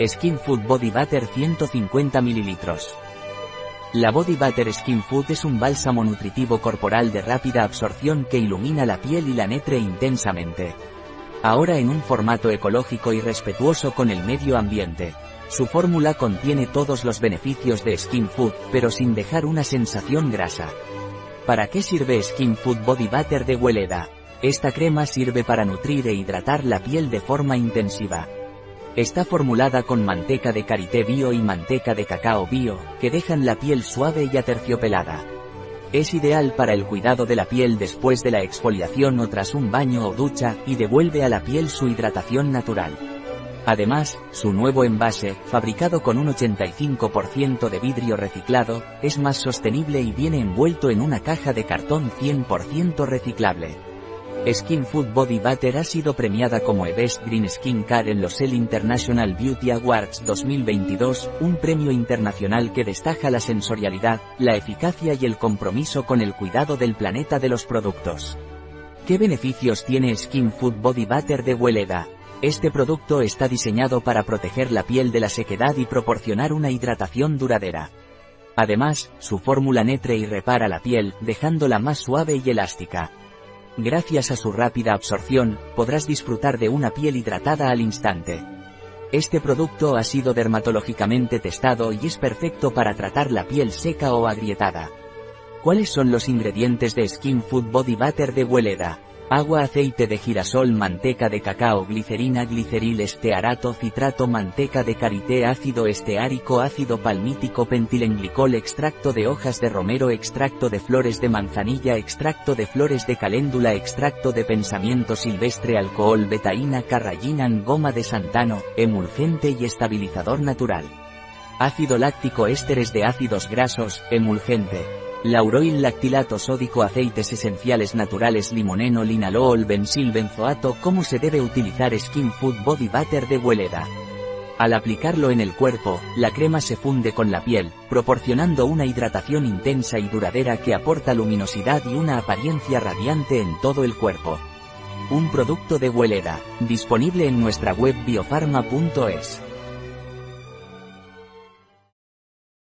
Skin Food Body Butter 150 ml. La Body Butter Skin Food es un bálsamo nutritivo corporal de rápida absorción que ilumina la piel y la netre intensamente. Ahora en un formato ecológico y respetuoso con el medio ambiente. Su fórmula contiene todos los beneficios de Skin Food, pero sin dejar una sensación grasa. ¿Para qué sirve Skin Food Body Butter de Weleda? Esta crema sirve para nutrir e hidratar la piel de forma intensiva. Está formulada con manteca de karité bio y manteca de cacao bio, que dejan la piel suave y aterciopelada. Es ideal para el cuidado de la piel después de la exfoliación o tras un baño o ducha, y devuelve a la piel su hidratación natural. Además, su nuevo envase, fabricado con un 85% de vidrio reciclado, es más sostenible y viene envuelto en una caja de cartón 100% reciclable. Skin Food Body Butter ha sido premiada como Best Green Skin Care en los El International Beauty Awards 2022, un premio internacional que destaca la sensorialidad, la eficacia y el compromiso con el cuidado del planeta de los productos. ¿Qué beneficios tiene Skin Food Body Butter de Weleda? Este producto está diseñado para proteger la piel de la sequedad y proporcionar una hidratación duradera. Además, su fórmula netre y repara la piel, dejándola más suave y elástica. Gracias a su rápida absorción, podrás disfrutar de una piel hidratada al instante. Este producto ha sido dermatológicamente testado y es perfecto para tratar la piel seca o agrietada. ¿Cuáles son los ingredientes de Skin Food Body Butter de Weleda? Agua, aceite de girasol, manteca de cacao, glicerina, gliceril, estearato, citrato, manteca de karité, ácido esteárico, ácido palmítico, pentilenglicol, extracto de hojas de romero, extracto de flores de manzanilla, extracto de flores de caléndula, extracto de pensamiento silvestre, alcohol, betaína, carrayinan, goma de santano, emulgente y estabilizador natural. Ácido láctico, ésteres de ácidos grasos, emulgente. Lauroil lactilato sódico aceites esenciales naturales limoneno linalool bensil benzoato ¿Cómo se debe utilizar Skin Food Body Butter de Weleda? Al aplicarlo en el cuerpo, la crema se funde con la piel, proporcionando una hidratación intensa y duradera que aporta luminosidad y una apariencia radiante en todo el cuerpo. Un producto de Weleda, disponible en nuestra web biofarma.es.